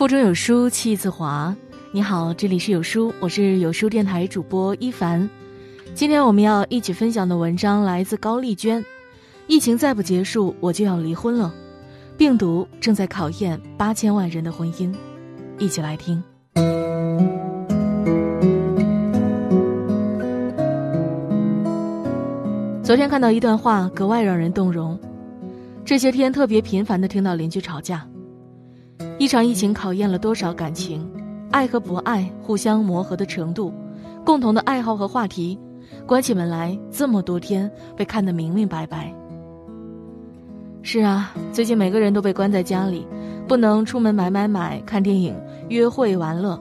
腹中有书气自华。你好，这里是有书，我是有书电台主播一凡。今天我们要一起分享的文章来自高丽娟。疫情再不结束，我就要离婚了。病毒正在考验八千万人的婚姻，一起来听。昨天看到一段话，格外让人动容。这些天特别频繁的听到邻居吵架。一场疫情考验了多少感情，爱和不爱互相磨合的程度，共同的爱好和话题，关起门来这么多天被看得明明白白。是啊，最近每个人都被关在家里，不能出门买买买、看电影、约会玩乐。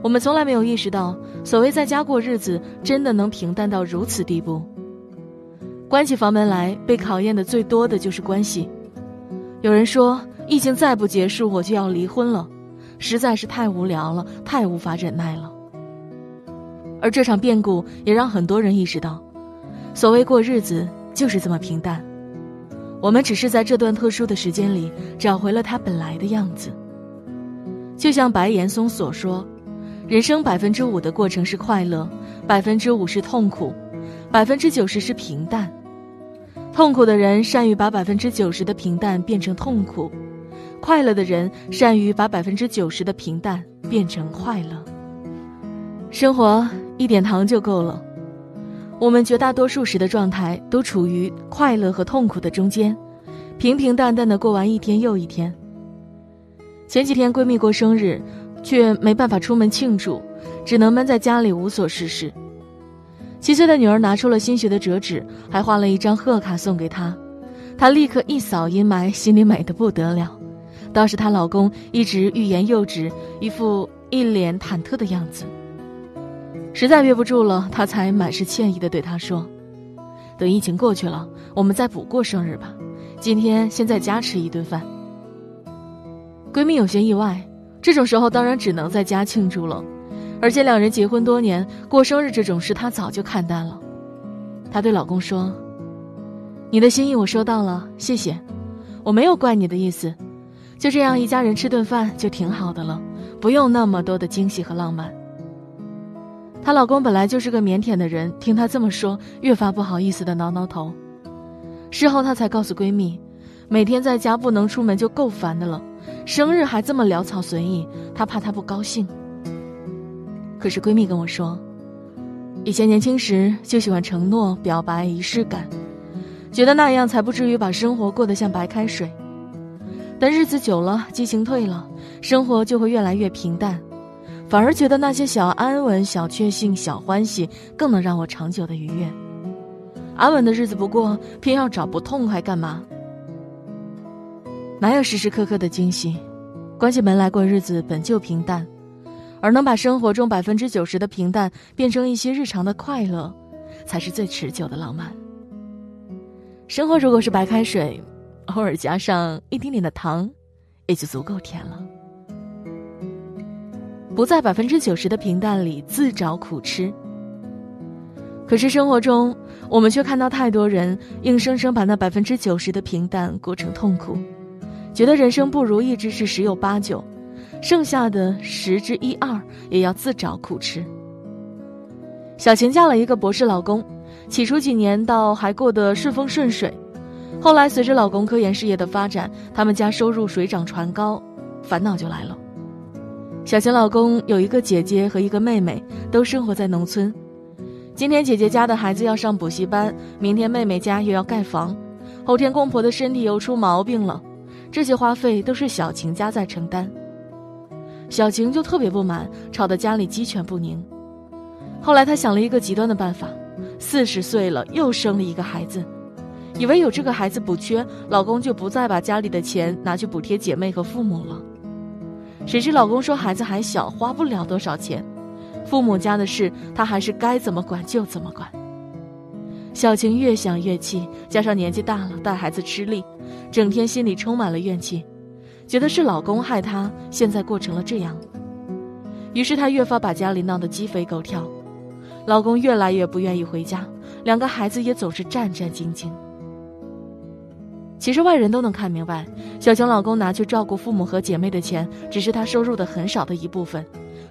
我们从来没有意识到，所谓在家过日子，真的能平淡到如此地步。关起房门来，被考验的最多的就是关系。有人说，疫情再不结束，我就要离婚了，实在是太无聊了，太无法忍耐了。而这场变故也让很多人意识到，所谓过日子就是这么平淡。我们只是在这段特殊的时间里，找回了它本来的样子。就像白岩松所说，人生百分之五的过程是快乐，百分之五是痛苦，百分之九十是平淡。痛苦的人善于把百分之九十的平淡变成痛苦，快乐的人善于把百分之九十的平淡变成快乐。生活一点糖就够了。我们绝大多数时的状态都处于快乐和痛苦的中间，平平淡淡的过完一天又一天。前几天闺蜜过生日，却没办法出门庆祝，只能闷在家里无所事事。七岁的女儿拿出了新学的折纸，还画了一张贺卡送给她，她立刻一扫阴霾，心里美得不得了。倒是她老公一直欲言又止，一副一脸忐忑的样子。实在憋不住了，她才满是歉意的对他说：“等疫情过去了，我们再补过生日吧。今天先在家吃一顿饭。”闺蜜有些意外，这种时候当然只能在家庆祝了。而且两人结婚多年，过生日这种事她早就看淡了。她对老公说：“你的心意我收到了，谢谢。我没有怪你的意思，就这样一家人吃顿饭就挺好的了，不用那么多的惊喜和浪漫。”她老公本来就是个腼腆的人，听她这么说，越发不好意思的挠挠头。事后她才告诉闺蜜，每天在家不能出门就够烦的了，生日还这么潦草随意，她怕她不高兴。可是闺蜜跟我说，以前年轻时就喜欢承诺、表白、仪式感，觉得那样才不至于把生活过得像白开水。但日子久了，激情退了，生活就会越来越平淡，反而觉得那些小安稳、小确幸、小欢喜更能让我长久的愉悦。安稳的日子不过，偏要找不痛快干嘛？哪有时时刻刻的惊喜？关起门来过日子本就平淡。而能把生活中百分之九十的平淡变成一些日常的快乐，才是最持久的浪漫。生活如果是白开水，偶尔加上一点点的糖，也就足够甜了。不在百分之九十的平淡里自找苦吃。可是生活中，我们却看到太多人硬生生把那百分之九十的平淡过成痛苦，觉得人生不如意之事十有八九。剩下的十之一二也要自找苦吃。小晴嫁了一个博士老公，起初几年倒还过得顺风顺水，后来随着老公科研事业的发展，他们家收入水涨船高，烦恼就来了。小晴老公有一个姐姐和一个妹妹，都生活在农村。今天姐姐家的孩子要上补习班，明天妹妹家又要盖房，后天公婆的身体又出毛病了，这些花费都是小晴家在承担。小晴就特别不满，吵得家里鸡犬不宁。后来她想了一个极端的办法，四十岁了又生了一个孩子，以为有这个孩子补缺，老公就不再把家里的钱拿去补贴姐妹和父母了。谁知老公说孩子还小，花不了多少钱，父母家的事他还是该怎么管就怎么管。小晴越想越气，加上年纪大了带孩子吃力，整天心里充满了怨气。觉得是老公害她，现在过成了这样。于是她越发把家里闹得鸡飞狗跳，老公越来越不愿意回家，两个孩子也总是战战兢兢。其实外人都能看明白，小晴老公拿去照顾父母和姐妹的钱，只是他收入的很少的一部分，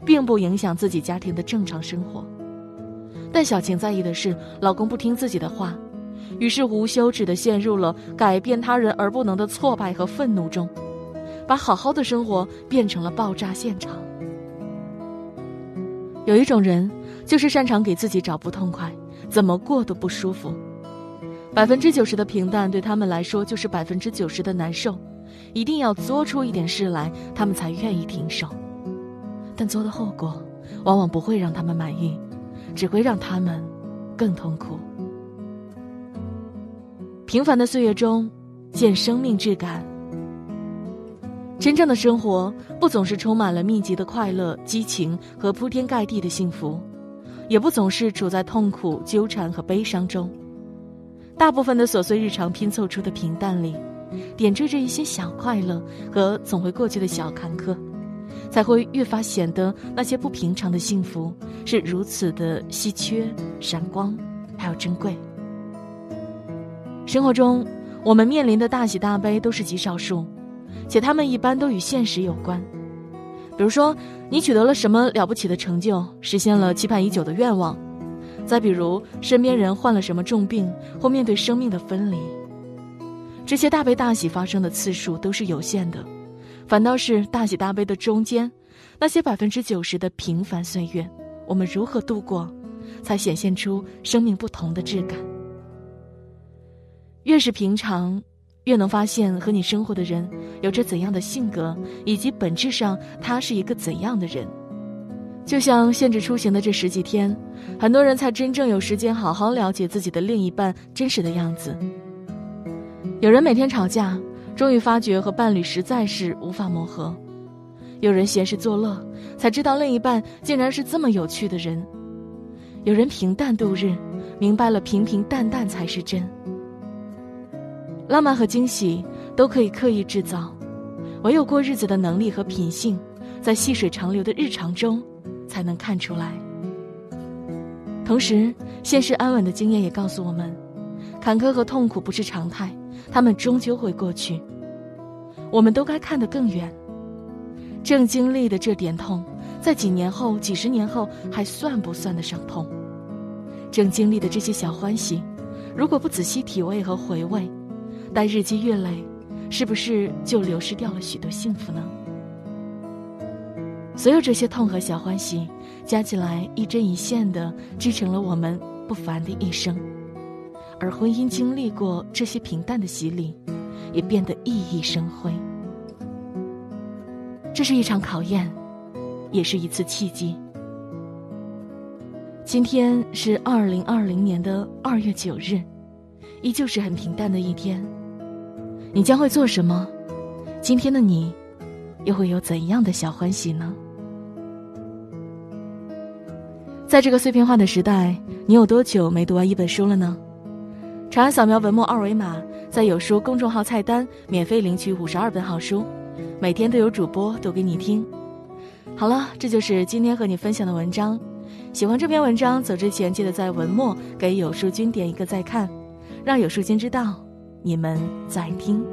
并不影响自己家庭的正常生活。但小晴在意的是，老公不听自己的话，于是无休止的陷入了改变他人而不能的挫败和愤怒中，把好好的生活变成了爆炸现场。有一种人，就是擅长给自己找不痛快，怎么过都不舒服。百分之九十的平淡对他们来说就是百分之九十的难受，一定要作出一点事来，他们才愿意停手。但做的后果，往往不会让他们满意，只会让他们更痛苦。平凡的岁月中，见生命质感。真正的生活不总是充满了密集的快乐、激情和铺天盖地的幸福，也不总是处在痛苦、纠缠和悲伤中。大部分的琐碎日常拼凑出的平淡里，点缀着一些小快乐和总会过去的小坎坷，才会越发显得那些不平常的幸福是如此的稀缺、闪光，还有珍贵。生活中，我们面临的大喜大悲都是极少数，且他们一般都与现实有关。比如说，你取得了什么了不起的成就，实现了期盼已久的愿望。再比如，身边人患了什么重病，或面对生命的分离，这些大悲大喜发生的次数都是有限的，反倒是大喜大悲的中间，那些百分之九十的平凡岁月，我们如何度过，才显现出生命不同的质感。越是平常，越能发现和你生活的人有着怎样的性格，以及本质上他是一个怎样的人。就像限制出行的这十几天，很多人才真正有时间好好了解自己的另一半真实的样子。有人每天吵架，终于发觉和伴侣实在是无法磨合；有人闲时作乐，才知道另一半竟然是这么有趣的人；有人平淡度日，明白了平平淡淡才是真。浪漫和惊喜都可以刻意制造，唯有过日子的能力和品性，在细水长流的日常中。才能看出来。同时，现实安稳的经验也告诉我们，坎坷和痛苦不是常态，他们终究会过去。我们都该看得更远。正经历的这点痛，在几年后、几十年后还算不算得上痛？正经历的这些小欢喜，如果不仔细体味和回味，待日积月累，是不是就流失掉了许多幸福呢？所有这些痛和小欢喜，加起来一针一线的织成了我们不凡的一生。而婚姻经历过这些平淡的洗礼，也变得熠熠生辉。这是一场考验，也是一次契机。今天是二零二零年的二月九日，依旧是很平淡的一天。你将会做什么？今天的你，又会有怎样的小欢喜呢？在这个碎片化的时代，你有多久没读完一本书了呢？长按扫描文末二维码，在有书公众号菜单免费领取五十二本好书，每天都有主播读给你听。好了，这就是今天和你分享的文章。喜欢这篇文章，走之前记得在文末给有书君点一个再看，让有书君知道你们在听。